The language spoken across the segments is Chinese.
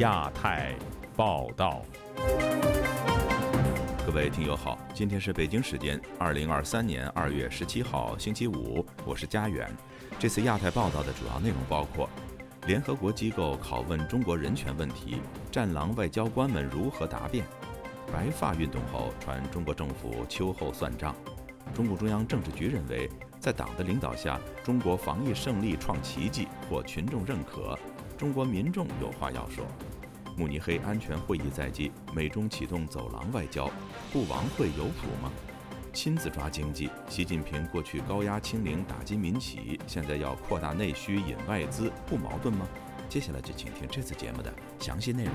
亚太报道。各位听友好，今天是北京时间二零二三年二月十七号星期五，我是佳远。这次亚太报道的主要内容包括：联合国机构拷问中国人权问题，战狼外交官们如何答辩？白发运动后传中国政府秋后算账。中共中央政治局认为，在党的领导下，中国防疫胜利创奇迹，获群众认可。中国民众有话要说。慕尼黑安全会议在即，美中启动走廊外交，不亡会有谱吗？亲自抓经济，习近平过去高压清零打击民企，现在要扩大内需引外资，不矛盾吗？接下来就请听这次节目的详细内容。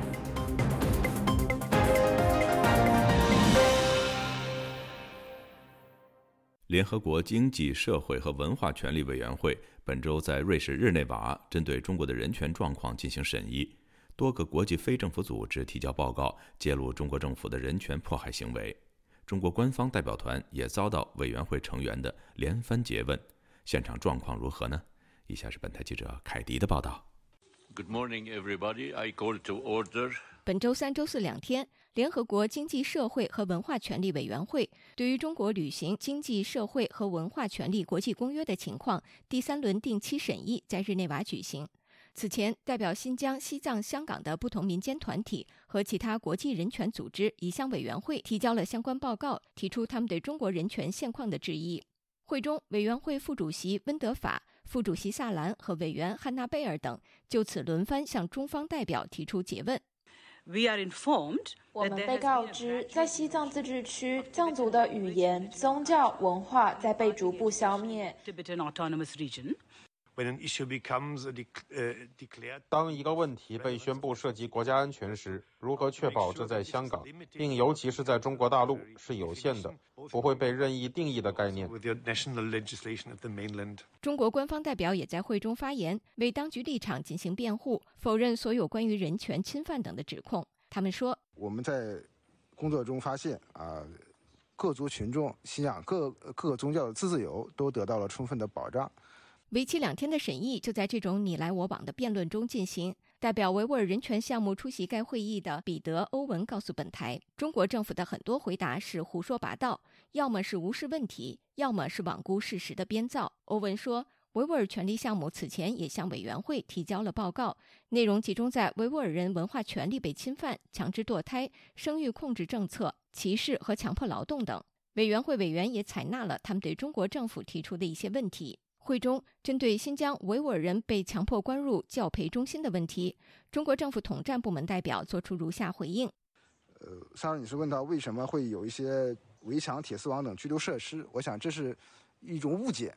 联合国经济社会和文化权利委员会本周在瑞士日内瓦针对中国的人权状况进行审议，多个国际非政府组织提交报告，揭露中国政府的人权迫害行为。中国官方代表团也遭到委员会成员的连番诘问，现场状况如何呢？以下是本台记者凯迪的报道。Good morning, everybody. I call to order. 本周三、周四两天，联合国经济社会和文化权利委员会对于中国履行经济社会和文化权利国际公约的情况第三轮定期审议在日内瓦举行。此前，代表新疆、西藏、香港的不同民间团体和其他国际人权组织已向委员会提交了相关报告，提出他们对中国人权现况的质疑。会中，委员会副主席温德法、副主席萨兰和委员汉娜贝尔等就此轮番向中方代表提出诘问。We are informed 我们被告知，在西藏自治区，藏族的语言、宗教、文化在被逐步消灭。当一个问题被宣布涉及国家安全时，如何确保这在香港，并尤其是在中国大陆是有限的，不会被任意定义的概念？中国官方代表也在会中发言，为当局立场进行辩护，否认所有关于人权侵犯等的指控。他们说：“我们在工作中发现，啊，各族群众信仰各各个宗教的自由都得到了充分的保障。”为期两天的审议就在这种你来我往的辩论中进行。代表维吾尔人权项目出席该会议的彼得·欧文告诉本台，中国政府的很多回答是胡说八道，要么是无视问题，要么是罔顾事实的编造。欧文说，维吾尔权利项目此前也向委员会提交了报告，内容集中在维吾尔人文化权利被侵犯、强制堕胎、生育控制政策、歧视和强迫劳动等。委员会委员也采纳了他们对中国政府提出的一些问题。会中，针对新疆维吾尔人被强迫关入教培中心的问题，中国政府统战部门代表作出如下回应：呃，沙尔女士问到为什么会有一些围墙、铁丝网等拘留设施，我想这是一种误解。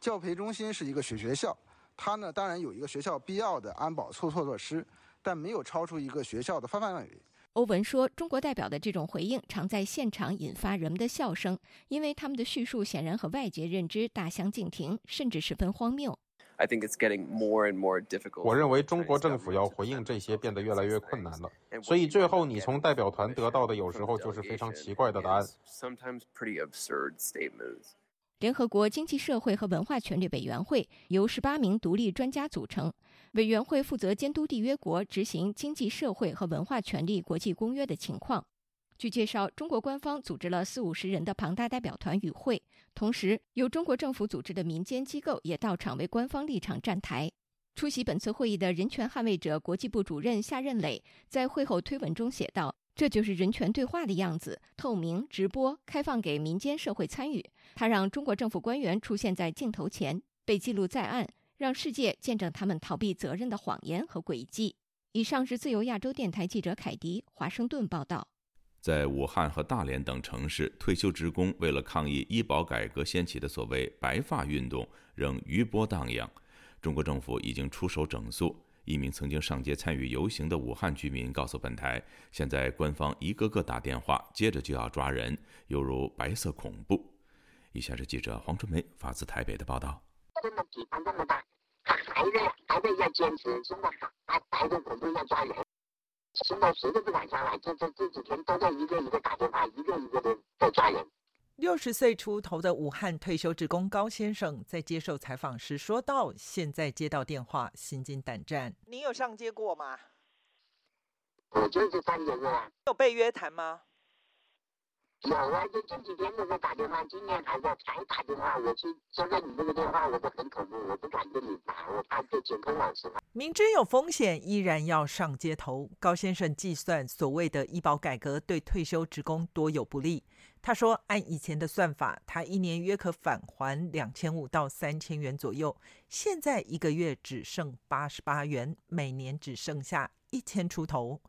教培中心是一个学学校，它呢当然有一个学校必要的安保措措措施，但没有超出一个学校的范范围。欧文说：“中国代表的这种回应常在现场引发人们的笑声，因为他们的叙述显然和外界认知大相径庭，甚至十分荒谬。”我认为中国政府要回应这些变得越来越困难了，所以最后你从代表团得到的有时候就是非常奇怪的答案。联合国经济社会和文化权利委员会由十八名独立专家组成，委员会负责监督缔约国执行经济社会和文化权利国际公约的情况。据介绍，中国官方组织了四五十人的庞大代表团与会，同时由中国政府组织的民间机构也到场为官方立场站台。出席本次会议的人权捍卫者国际部主任夏任磊在会后推文中写道。这就是人权对话的样子，透明、直播、开放给民间社会参与。他让中国政府官员出现在镜头前，被记录在案，让世界见证他们逃避责任的谎言和诡计。以上是自由亚洲电台记者凯迪华盛顿报道。在武汉和大连等城市，退休职工为了抗议医保改革掀起的所谓“白发运动”仍余波荡漾。中国政府已经出手整肃。一名曾经上街参与游行的武汉居民告诉本台：“现在官方一个个打电话，接着就要抓人，犹如白色恐怖。”以下是记者黄春梅发自台北的报道。这么地方这么大，他还在还在要坚持，现在还白色恐怖要抓人，现在谁都不敢下来，这这这几天都在一个一个打电话，一个一个的在抓人。六十岁出头的武汉退休职工高先生在接受采访时说道：“现在接到电话，心惊胆战。你有上街过吗？我就是三年了。有被约谈吗？有啊，就这几天都在打电话，今天还在才打电话。我去，现在你这个电话我都很恐怖，我不敢跟你打，我怕被监控老师。明知有风险，依然要上街头。高先生计算，所谓的医保改革对退休职工多有不利。他说，按以前的算法，他一年约可返还两千五到三千元左右，现在一个月只剩八十八元，每年只剩下一千出头。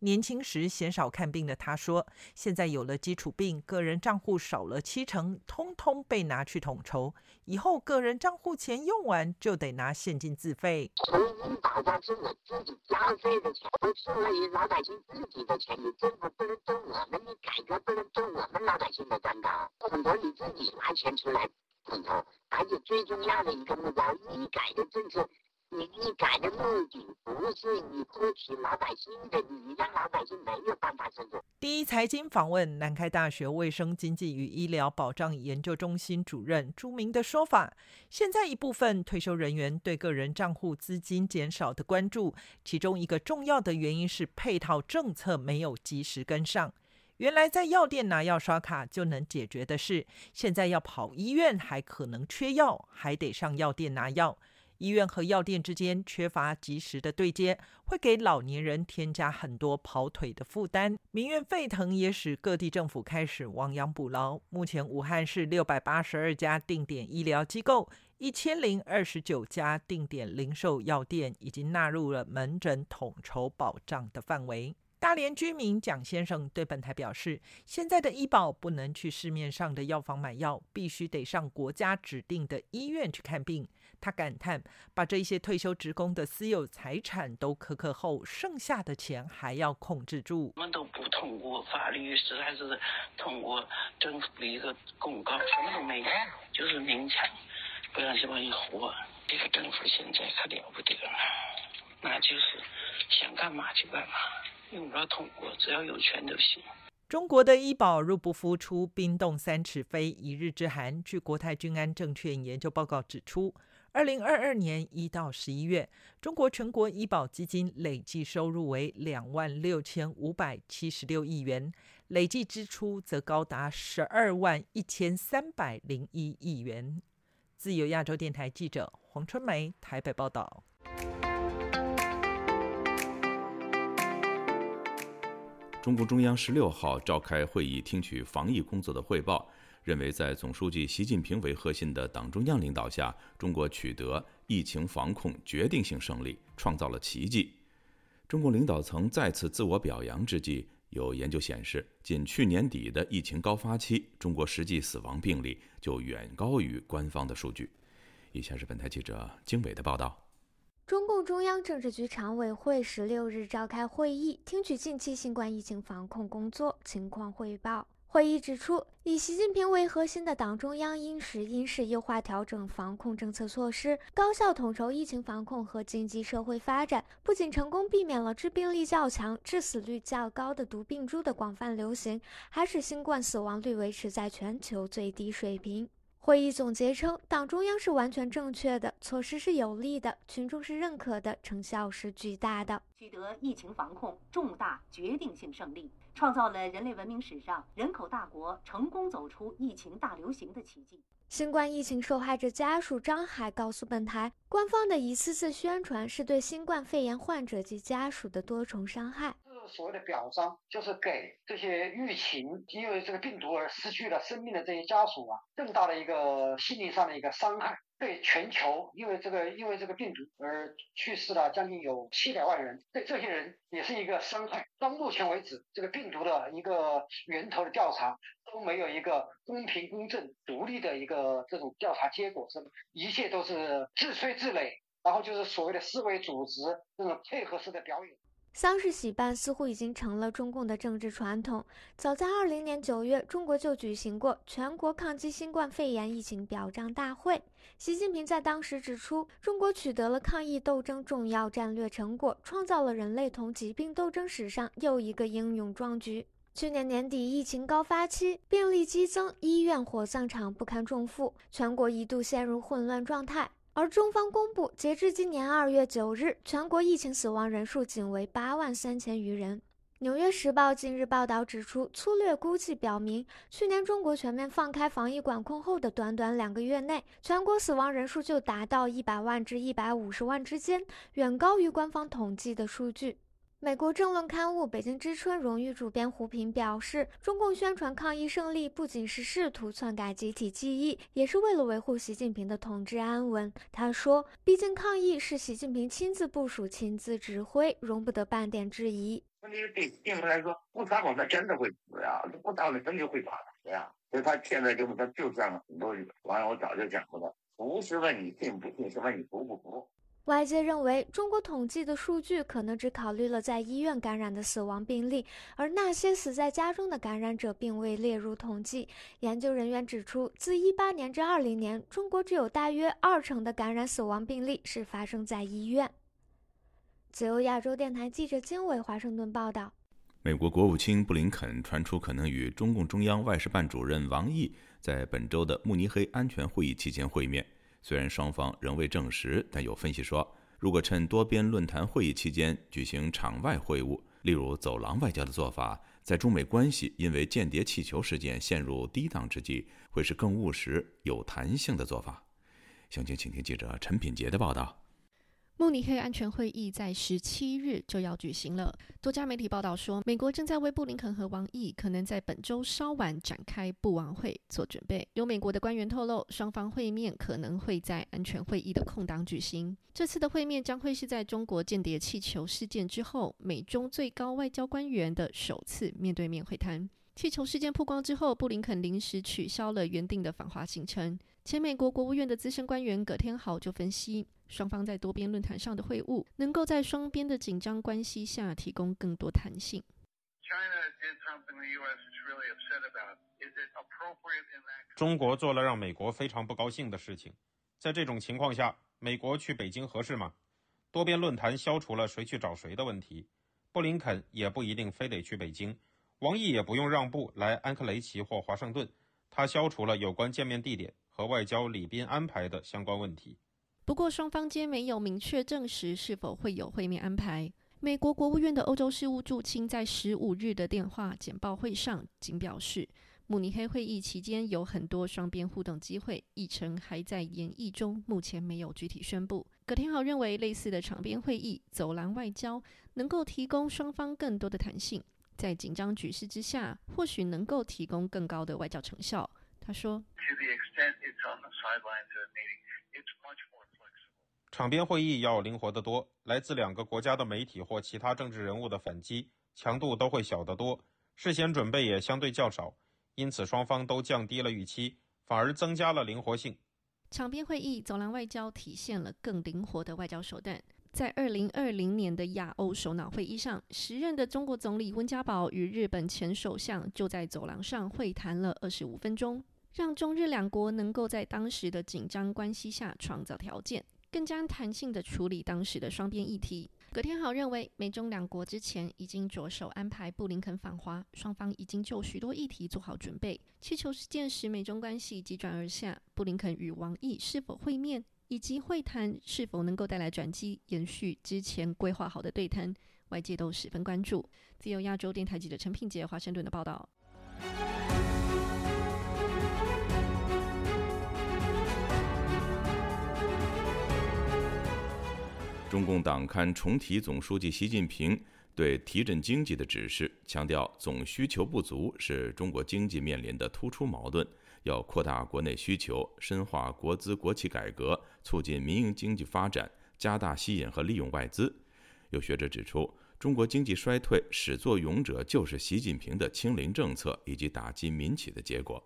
年轻时鲜少看病的他说：“现在有了基础病，个人账户少了七成，通通被拿去统筹。以后个人账户钱用完，就得拿现金自费。从医保上是我自己交费的钱，不是为老百姓自己的钱。你政府不能动我们，你改革不能动我们老百姓的蛋糕。统筹你自己拿钱出来统筹，而且最重要的一个目标，医改的政策。”你医改的目的不是你夺取老百姓的，你让老百姓没有办法生存。第一财经访问南开大学卫生经济与医疗保障研究中心主任朱明的说法：现在一部分退休人员对个人账户资金减少的关注，其中一个重要的原因是配套政策没有及时跟上。原来在药店拿药刷卡就能解决的事，现在要跑医院还可能缺药，还得上药店拿药。医院和药店之间缺乏及时的对接，会给老年人添加很多跑腿的负担。民怨沸腾，也使各地政府开始亡羊补牢。目前，武汉市六百八十二家定点医疗机构、一千零二十九家定点零售药店已经纳入了门诊统筹保障的范围。大连居民蒋先生对本台表示：“现在的医保不能去市面上的药房买药，必须得上国家指定的医院去看病。”他感叹：“把这些退休职工的私有财产都苛刻后，剩下的钱还要控制住。我们都不通过法律，实在是通过政府的一个公告，什么都没有，就是勉强不让这帮人活。这个政府现在可了不得了，那就是想干嘛就干嘛，用不着通过，只要有权就行。”中国的医保入不敷出，冰冻三尺非一日之寒。据国泰君安证券研究报告指出。二零二二年一到十一月，中国全国医保基金累计收入为两万六千五百七十六亿元，累计支出则高达十二万一千三百零一亿元。自由亚洲电台记者黄春梅台北报道。中共中央十六号召开会议，听取防疫工作的汇报。认为，在总书记习近平为核心的党中央领导下，中国取得疫情防控决定性胜利，创造了奇迹。中共领导层再次自我表扬之际，有研究显示，仅去年底的疫情高发期，中国实际死亡病例就远高于官方的数据。以下是本台记者经纬的报道：中共中央政治局常委会十六日召开会议，听取近期新冠疫情防控工作情况汇报。会议指出，以习近平为核心的党中央因时因势优化调整防控政策措施，高效统筹疫情防控和经济社会发展，不仅成功避免了致病力较强、致死率较高的毒病株的广泛流行，还使新冠死亡率维持在全球最低水平。会议总结称，党中央是完全正确的，措施是有利的，群众是认可的，成效是巨大的，取得疫情防控重大决定性胜利。创造了人类文明史上人口大国成功走出疫情大流行的奇迹。新冠疫情受害者家属张海告诉本台，官方的一次次宣传是对新冠肺炎患者及家属的多重伤害。是所谓的表彰，就是给这些疫情因为这个病毒而失去了生命的这些家属啊，更大的一个心灵上的一个伤害。对全球因为这个因为这个病毒而去世了将近有七百万人，对这些人也是一个伤害。到目前为止，这个病毒的一个源头的调查都没有一个公平、公正、独立的一个这种调查结果，是一切都是自吹自擂，然后就是所谓的思维组织这种配合式的表演。丧事喜办似乎已经成了中共的政治传统。早在二零年九月，中国就举行过全国抗击新冠肺炎疫情表彰大会。习近平在当时指出，中国取得了抗疫斗争重要战略成果，创造了人类同疾病斗争史上又一个英勇壮举。去年年底疫情高发期，病例激增，医院火葬场不堪重负，全国一度陷入混乱状态。而中方公布，截至今年二月九日，全国疫情死亡人数仅为八万三千余人。《纽约时报》近日报道指出，粗略估计表明，去年中国全面放开防疫管控后的短短两个月内，全国死亡人数就达到一百万至一百五十万之间，远高于官方统计的数据。美国政论刊物《北京之春》荣誉主编胡平表示，中共宣传抗疫胜利，不仅是试图篡改集体记忆，也是为了维护习近平的统治安稳。他说：“毕竟抗疫是习近平亲自部署、亲自指挥，容不得半点质疑。”问题是对习近平来说，不撒谎他真的会死呀，不撒谎真就会打死呀。所以他现在就是他就这样很多网友早就讲过了，不是问你信不信，是问你服不服。外界认为，中国统计的数据可能只考虑了在医院感染的死亡病例，而那些死在家中的感染者并未列入统计。研究人员指出，自18年至20年，中国只有大约二成的感染死亡病例是发生在医院。自由亚洲电台记者金伟华盛顿报道：美国国务卿布林肯传出可能与中共中央外事办主任王毅在本周的慕尼黑安全会议期间会面。虽然双方仍未证实，但有分析说，如果趁多边论坛会议期间举行场外会晤，例如走廊外交的做法，在中美关系因为间谍气球事件陷入低档之际，会是更务实、有弹性的做法。详情，请听记者陈品杰的报道。慕尼黑安全会议在十七日就要举行了。多家媒体报道说，美国正在为布林肯和王毅可能在本周稍晚展开布王会做准备。有美国的官员透露，双方会面可能会在安全会议的空档举行。这次的会面将会是在中国间谍气球事件之后，美中最高外交官员的首次面对面会谈。气球事件曝光之后，布林肯临时取消了原定的访华行程。前美国国务院的资深官员葛天豪就分析。双方在多边论坛上的会晤，能够在双边的紧张关系下提供更多弹性。中国做了让美国非常不高兴的事情，在这种情况下，美国去北京合适吗？多边论坛消除了谁去找谁的问题，布林肯也不一定非得去北京，王毅也不用让步来安克雷奇或华盛顿，他消除了有关见面地点和外交礼宾安排的相关问题。不过，双方间没有明确证实是否会有会面安排。美国国务院的欧洲事务驻青在十五日的电话简报会上仅表示，慕尼黑会议期间有很多双边互动机会，议程还在研议中，目前没有具体宣布。葛天豪认为，类似的场边会议、走廊外交能够提供双方更多的弹性，在紧张局势之下，或许能够提供更高的外交成效。他说。场边会议要灵活得多，来自两个国家的媒体或其他政治人物的反击强度都会小得多，事先准备也相对较少，因此双方都降低了预期，反而增加了灵活性。场边会议、走廊外交体现了更灵活的外交手段。在二零二零年的亚欧首脑会议上，时任的中国总理温家宝与日本前首相就在走廊上会谈了二十五分钟，让中日两国能够在当时的紧张关系下创造条件。更加弹性的处理当时的双边议题。葛天豪认为，美中两国之前已经着手安排布林肯访华，双方已经就许多议题做好准备。气球事件使美中关系急转而下，布林肯与王毅是否会面，以及会谈是否能够带来转机，延续之前规划好的对谈，外界都十分关注。自由亚洲电台记者陈品杰华盛顿的报道。中共党刊重提总书记习近平对提振经济的指示，强调总需求不足是中国经济面临的突出矛盾，要扩大国内需求，深化国资国企改革，促进民营经济发展，加大吸引和利用外资。有学者指出，中国经济衰退始作俑者就是习近平的清零政策以及打击民企的结果。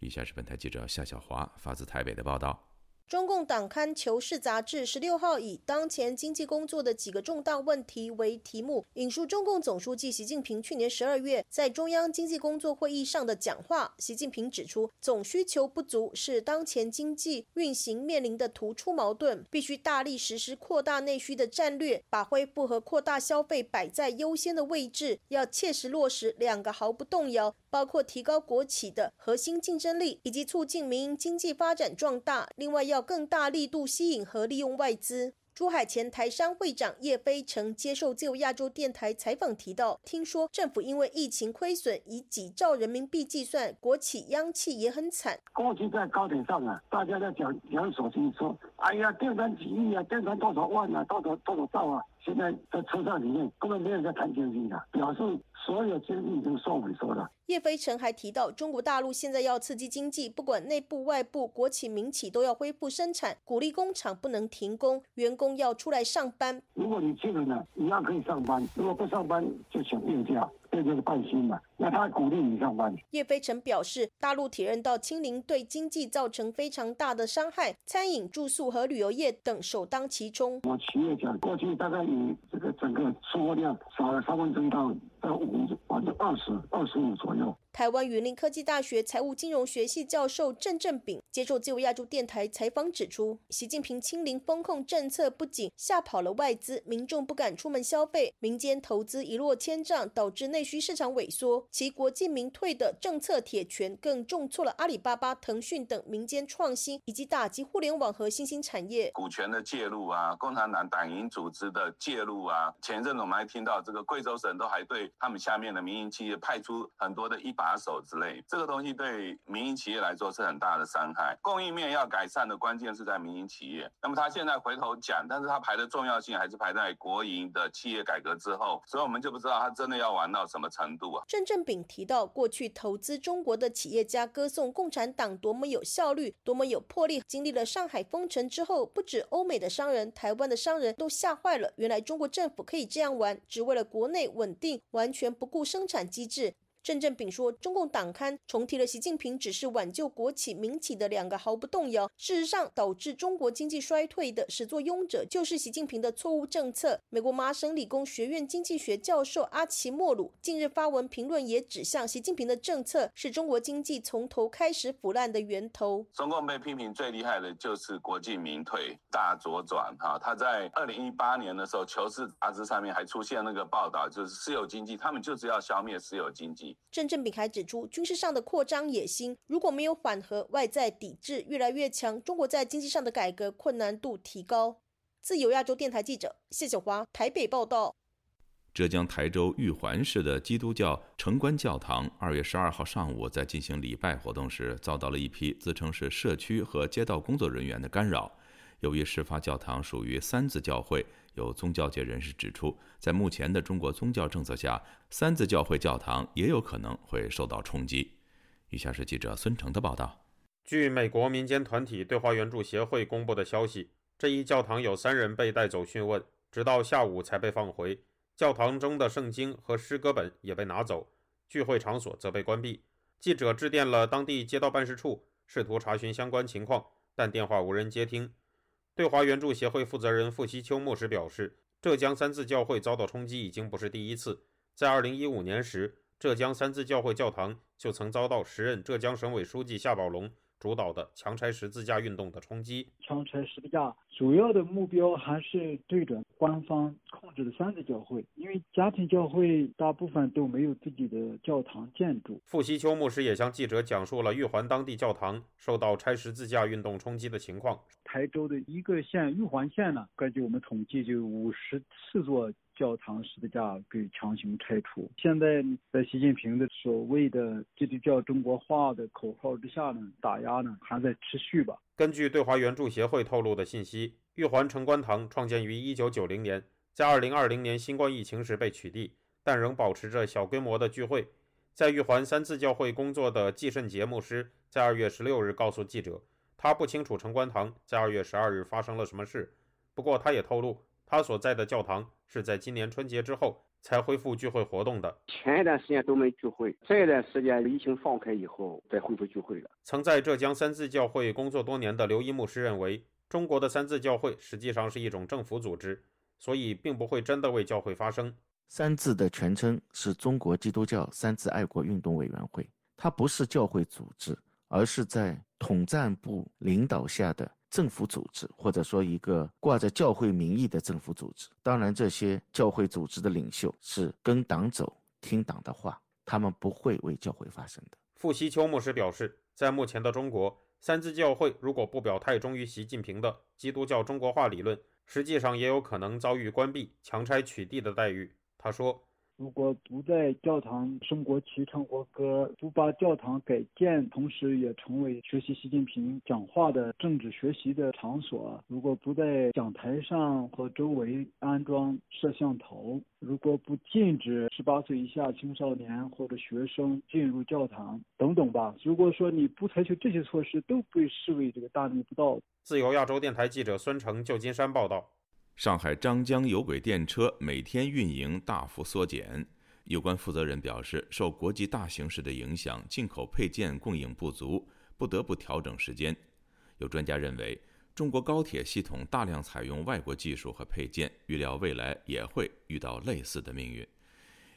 以下是本台记者夏小华发自台北的报道。中共党刊《求是》杂志十六号以“当前经济工作的几个重大问题”为题目，引述中共总书记习近平去年十二月在中央经济工作会议上的讲话。习近平指出，总需求不足是当前经济运行面临的突出矛盾，必须大力实施扩大内需的战略，把恢复和扩大消费摆在优先的位置，要切实落实两个毫不动摇。包括提高国企的核心竞争力，以及促进民营经济发展壮大。另外，要更大力度吸引和利用外资。珠海前台商会长叶飞成接受自由亚洲电台采访提到，听说政府因为疫情亏损，以几兆人民币计算，国企央企也很惨。过去在高铁上啊，大家在讲讲手机，说哎呀，订单几亿啊，订单多少万啊，多少多少兆啊。现在在车上里面根本没人在谈经济的，表示所有经济已经受萎缩了。叶飞成还提到，中国大陆现在要刺激经济，不管内部外部，国企民企都要恢复生产，鼓励工厂不能停工，员工要出来上班。如果你去了呢，一样可以上班；如果不上班，就请病假。这就是半薪嘛，那他鼓励你上班。叶飞成表示，大陆体认到清零对经济造成非常大的伤害，餐饮、住宿和旅游业等首当其冲。我企业讲，过去大概以这个整个出货量少了三分之一到到五百分之二十二十五左右。台湾云林科技大学财务金融学系教授郑正炳接受自由亚洲电台采访指出，习近平清零风控政策不仅吓跑了外资，民众不敢出门消费，民间投资一落千丈，导致内需市场萎缩。其国进民退的政策铁拳更重挫了阿里巴巴、腾讯等民间创新，以及打击互联网和新兴产业。股权的介入啊，共产党党营组织的介入啊，前阵子我们还听到这个贵州省都还对他们下面的民营企业派出很多的一把。手之类，这个东西对民营企业来说是很大的伤害。供应面要改善的关键是在民营企业。那么他现在回头讲，但是他排的重要性还是排在国营的企业改革之后，所以我们就不知道他真的要玩到什么程度啊。郑正炳提到，过去投资中国的企业家歌颂共产党多么有效率，多么有魄力。经历了上海封城之后，不止欧美的商人，台湾的商人都吓坏了。原来中国政府可以这样玩，只为了国内稳定，完全不顾生产机制。郑振炳说，中共党刊重提了习近平只是挽救国企民企的两个毫不动摇，事实上导致中国经济衰退的始作俑者就是习近平的错误政策。美国麻省理工学院经济学教授阿奇莫鲁近日发文评论，也指向习近平的政策是中国经济从头开始腐烂的源头。中共被批评最厉害的就是国进民退大左转哈，他在二零一八年的时候，《求是》杂志上面还出现那个报道，就是私有经济，他们就是要消灭私有经济。郑正炳还指出，军事上的扩张野心如果没有缓和，外在抵制越来越强，中国在经济上的改革困难度提高。自由亚洲电台记者谢小华台北报道。浙江台州玉环市的基督教城关教堂，二月十二号上午在进行礼拜活动时，遭到了一批自称是社区和街道工作人员的干扰。由于事发教堂属于三自教会。有宗教界人士指出，在目前的中国宗教政策下，三自教会教堂也有可能会受到冲击。以下是记者孙成的报道。据美国民间团体对华援助协会公布的消息，这一教堂有三人被带走讯问，直到下午才被放回。教堂中的圣经和诗歌本也被拿走，聚会场所则被关闭。记者致电了当地街道办事处，试图查询相关情况，但电话无人接听。对华援助协会负责人傅希秋牧师表示，浙江三自教会遭到冲击已经不是第一次。在2015年时，浙江三自教会教堂就曾遭到时任浙江省委书记夏宝龙。主导的强拆十字架运动的冲击。强拆十字架主要的目标还是对准官方控制的三个教会，因为家庭教会大部分都没有自己的教堂建筑。傅西秋牧师也向记者讲述了玉环当地教堂受到拆十字架运动冲击的情况。台州的一个县玉环县呢，根据我们统计，就五十四座。教堂十字架被强行拆除。现在在习近平的所谓的基督教中国化的口号之下呢，打压呢还在持续吧。根据对华援助协会透露的信息，玉环城关堂创建于1990年，在2020年新冠疫情时被取缔，但仍保持着小规模的聚会。在玉环三次教会工作的季慎杰牧师在2月16日告诉记者，他不清楚城关堂在2月12日发生了什么事，不过他也透露。他所在的教堂是在今年春节之后才恢复聚会活动的。前一段时间都没聚会，这一段时间疫情放开以后再恢复聚会了。曾在浙江三自教会工作多年的刘一牧师认为，中国的三自教会实际上是一种政府组织，所以并不会真的为教会发声。三自的全称是中国基督教三自爱国运动委员会，它不是教会组织，而是在统战部领导下的。政府组织，或者说一个挂着教会名义的政府组织，当然这些教会组织的领袖是跟党走、听党的话。他们不会为教会发声的。傅西秋牧师表示，在目前的中国，三自教会如果不表态忠于习近平的基督教中国化理论，实际上也有可能遭遇关闭、强拆取缔的待遇。他说。如果不在教堂升国旗、唱国歌，不把教堂改建，同时也成为学习习近平讲话的政治学习的场所；如果不在讲台上和周围安装摄像头；如果不禁止十八岁以下青少年或者学生进入教堂等等吧，如果说你不采取这些措施，都被视为这个大逆不道。自由亚洲电台记者孙成，旧金山报道。上海张江有轨电车每天运营大幅缩减，有关负责人表示，受国际大形势的影响，进口配件供应不足，不得不调整时间。有专家认为，中国高铁系统大量采用外国技术和配件，预料未来也会遇到类似的命运。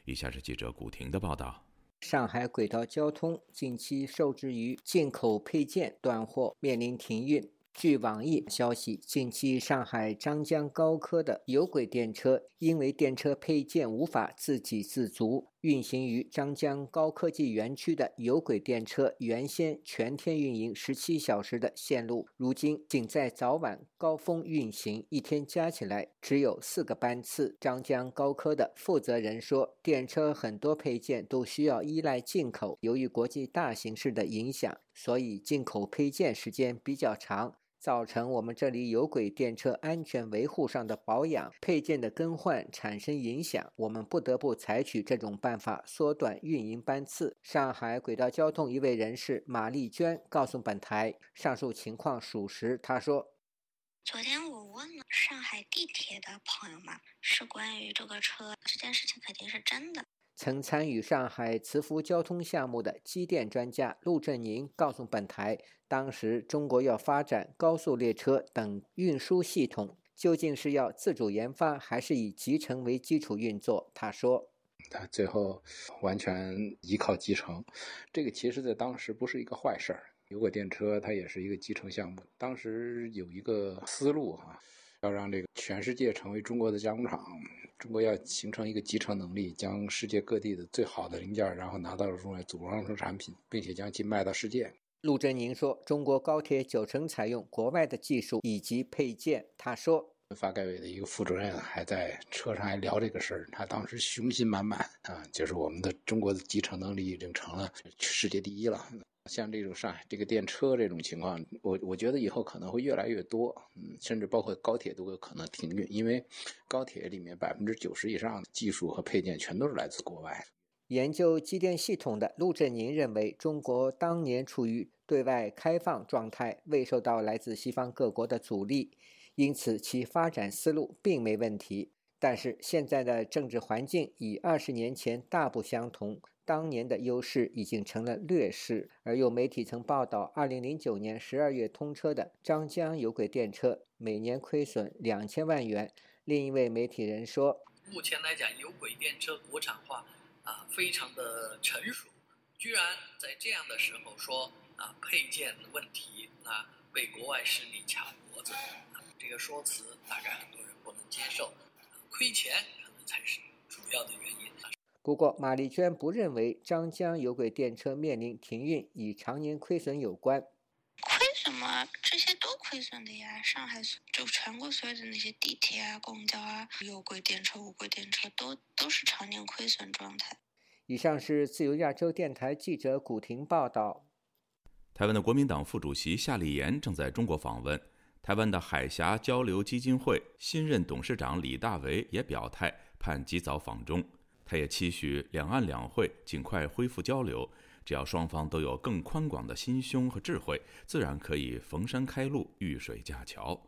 以下是记者古婷的报道：上海轨道交通近期受制于进口配件断货，面临停运。据网易消息，近期上海张江高科的有轨电车因为电车配件无法自给自足，运行于张江高科技园区的有轨电车原先全天运营十七小时的线路，如今仅在早晚高峰运行，一天加起来只有四个班次。张江高科的负责人说，电车很多配件都需要依赖进口，由于国际大形势的影响，所以进口配件时间比较长。造成我们这里有轨电车安全维护上的保养配件的更换产生影响，我们不得不采取这种办法缩短运营班次。上海轨道交通一位人士马丽娟告诉本台，上述情况属实。她说：“昨天我问了上海地铁的朋友们，是关于这个车，这件事情肯定是真的。”曾参与上海磁浮交通项目的机电专家陆振宁告诉本台，当时中国要发展高速列车等运输系统，究竟是要自主研发，还是以集成为基础运作？他说：“他最后完全依靠集成，这个其实在当时不是一个坏事儿。有轨电车它也是一个集成项目，当时有一个思路哈，要让这个全世界成为中国的加工厂。”中国要形成一个集成能力，将世界各地的最好的零件，然后拿到了中国组装成产品，并且将其卖到世界。陆振宁说：“中国高铁九成采用国外的技术以及配件。”他说：“发改委的一个副主任还在车上还聊这个事儿，他当时雄心满满啊，就是我们的中国的集成能力已经成了世界第一了。”像这种上海这个电车这种情况，我我觉得以后可能会越来越多，嗯，甚至包括高铁都有可能停运，因为高铁里面百分之九十以上的技术和配件全都是来自国外。研究机电系统的陆振宁认为，中国当年处于对外开放状态，未受到来自西方各国的阻力，因此其发展思路并没问题。但是现在的政治环境与二十年前大不相同。当年的优势已经成了劣势，而有媒体曾报道，二零零九年十二月通车的张江有轨电车每年亏损两千万元。另一位媒体人说：“目前来讲，有轨电车国产化啊，非常的成熟，居然在这样的时候说啊，配件问题啊，被国外势力卡脖子，这个说辞大概很多人不能接受，亏钱可能才是主要的原因。”不过，马丽娟不认为张江有轨电车面临停运与常年亏损有关。亏什么？这些都亏损的呀！上海就全国所有的那些地铁啊、公交啊、有轨电车、无轨电车都都是常年亏损状态。以上是自由亚洲电台记者古婷报道。台湾的国民党副主席夏立言正在中国访问，台湾的海峡交流基金会新任董事长李大为也表态，盼及早访中。他也期许两岸两会尽快恢复交流，只要双方都有更宽广的心胸和智慧，自然可以逢山开路，遇水架桥。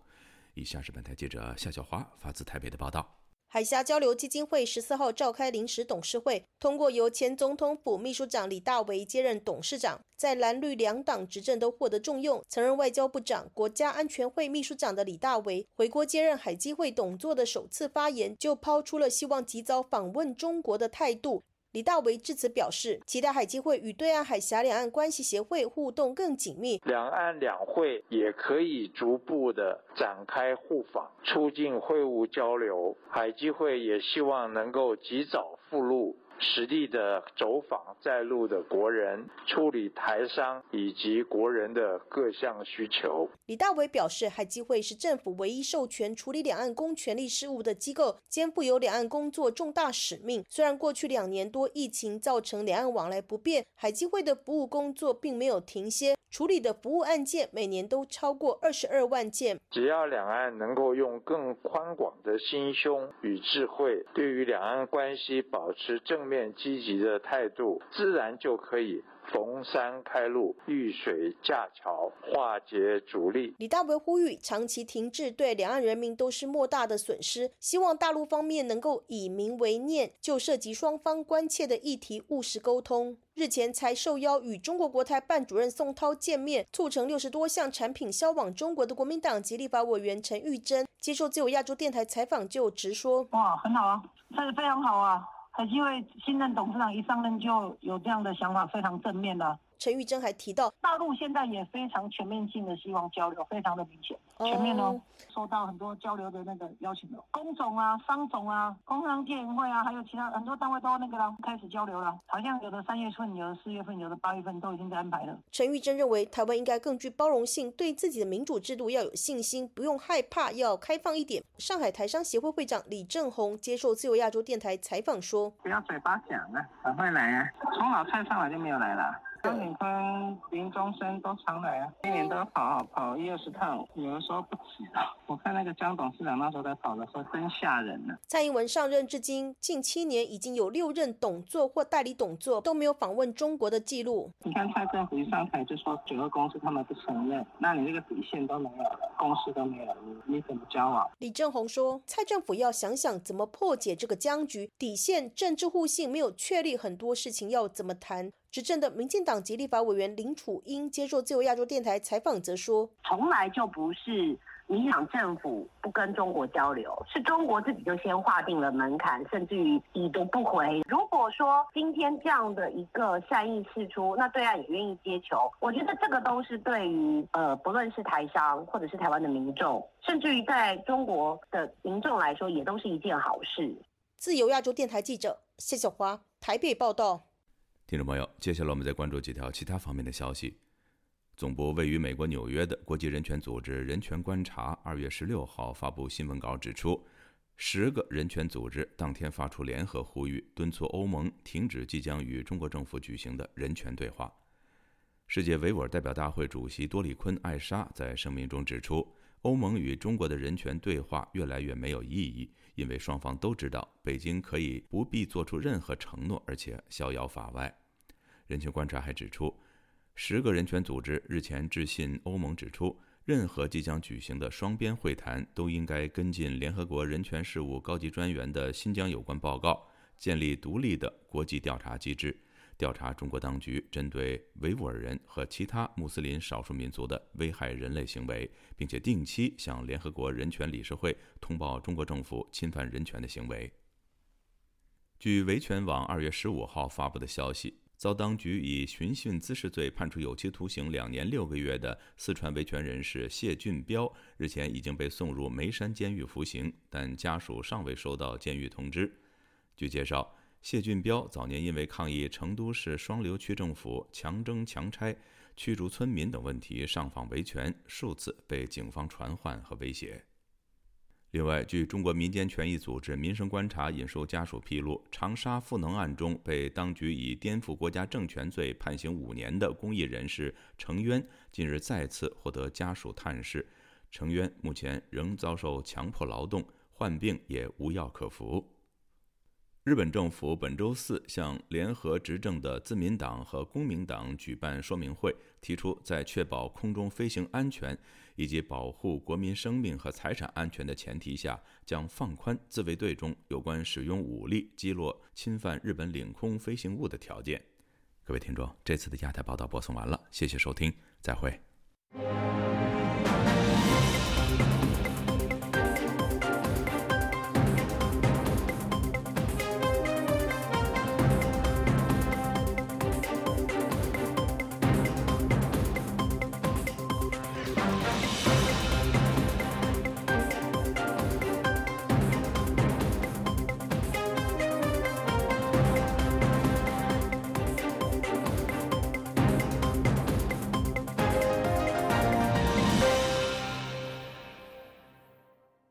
以下是本台记者夏小华发自台北的报道。海峡交流基金会十四号召开临时董事会，通过由前总统府秘书长李大为接任董事长。在蓝绿两党执政都获得重用，曾任外交部长、国家安全会秘书长的李大为回国接任海基会董座的首次发言，就抛出了希望及早访问中国的态度。李大为至此表示，期待海基会与对岸海峡两岸关系协会互动更紧密，两岸两会也可以逐步的展开互访，促进会晤交流。海基会也希望能够及早赴陆，实地的走访在路的国人，处理台商以及国人的各项需求。李大伟表示，海基会是政府唯一授权处理两岸公权力事务的机构，肩负有两岸工作重大使命。虽然过去两年多疫情造成两岸往来不便，海基会的服务工作并没有停歇，处理的服务案件每年都超过二十二万件。只要两岸能够用更宽广的心胸与智慧，对于两岸关系保持正面积极的态度，自然就可以。逢山开路，遇水架桥，化解阻力。李大为呼吁，长期停滞对两岸人民都是莫大的损失，希望大陆方面能够以民为念，就涉及双方关切的议题务实沟通。日前才受邀与中国国台办主任宋涛见面，促成六十多项产品销往中国的国民党籍立法委员陈玉珍接受自由亚洲电台采访就直说：哇，很好啊，这是非常好啊。是因为，新任董事长一上任就有这样的想法，非常正面的。陈玉珍还提到，大陆现在也非常全面性的希望交流，非常的明显，全面哦。收到很多交流的那个邀请了，工总啊、商总啊、工商电联会啊，还有其他很多单位都那个了，开始交流了。好像有的三月份，有的四月份，有的八月份都已经在安排了。陈玉珍认为，台湾应该更具包容性，对自己的民主制度要有信心，不用害怕，要开放一点。上海台商协会会长李正宏接受自由亚洲电台采访说：“不要嘴巴讲啊，赶快来啊！从老蔡上来就没有来了。”张敏坤、林中生都常来啊，一年都要跑跑一二十趟，有的时候不止啊。我看那个江董事长那时候在跑的时候，真吓人呢。蔡英文上任至今近七年，已经有六任董座或代理董座都没有访问中国的记录。你看蔡政府一上台就说九个公司他们不承认，那你这个底线都没有了，公司都没有你怎么交往？李正宏说，蔡政府要想想怎么破解这个僵局，底线政治互信没有确立，很多事情要怎么谈？执政的民进党籍立法委员林楚英接受自由亚洲电台采访，则说：“从来就不是民进党政府不跟中国交流，是中国自己就先划定了门槛，甚至于已读不回。如果说今天这样的一个善意释出，那对岸也愿意接球，我觉得这个都是对于呃，不论是台商或者是台湾的民众，甚至于在中国的民众来说，也都是一件好事。”自由亚洲电台记者谢小华台北报道。听众朋友，接下来我们再关注几条其他方面的消息。总部位于美国纽约的国际人权组织人权观察二月十六号发布新闻稿，指出，十个人权组织当天发出联合呼吁，敦促欧盟停止即将与中国政府举行的人权对话。世界维吾尔代表大会主席多里坤·艾莎在声明中指出，欧盟与中国的人权对话越来越没有意义。因为双方都知道，北京可以不必做出任何承诺，而且逍遥法外。人权观察还指出，十个人权组织日前致信欧盟，指出任何即将举行的双边会谈都应该跟进联合国人权事务高级专员的新疆有关报告，建立独立的国际调查机制。调查中国当局针对维吾尔人和其他穆斯林少数民族的危害人类行为，并且定期向联合国人权理事会通报中国政府侵犯人权的行为。据维权网二月十五号发布的消息，遭当局以寻衅滋事罪判处有期徒刑两年六个月的四川维权人士谢俊彪，日前已经被送入眉山监狱服刑，但家属尚未收到监狱通知。据介绍。谢俊彪早年因为抗议成都市双流区政府强征强拆、驱逐村民等问题上访维权，数次被警方传唤和威胁。另外，据中国民间权益组织民生观察引述家属披露，长沙赋能案中被当局以颠覆国家政权罪判刑五年的公益人士程渊，近日再次获得家属探视。程渊目前仍遭受强迫劳动，患病也无药可服。日本政府本周四向联合执政的自民党和公民党举办说明会，提出在确保空中飞行安全以及保护国民生命和财产安全的前提下，将放宽自卫队中有关使用武力击落侵犯日本领空飞行物的条件。各位听众，这次的亚太报道播送完了，谢谢收听，再会。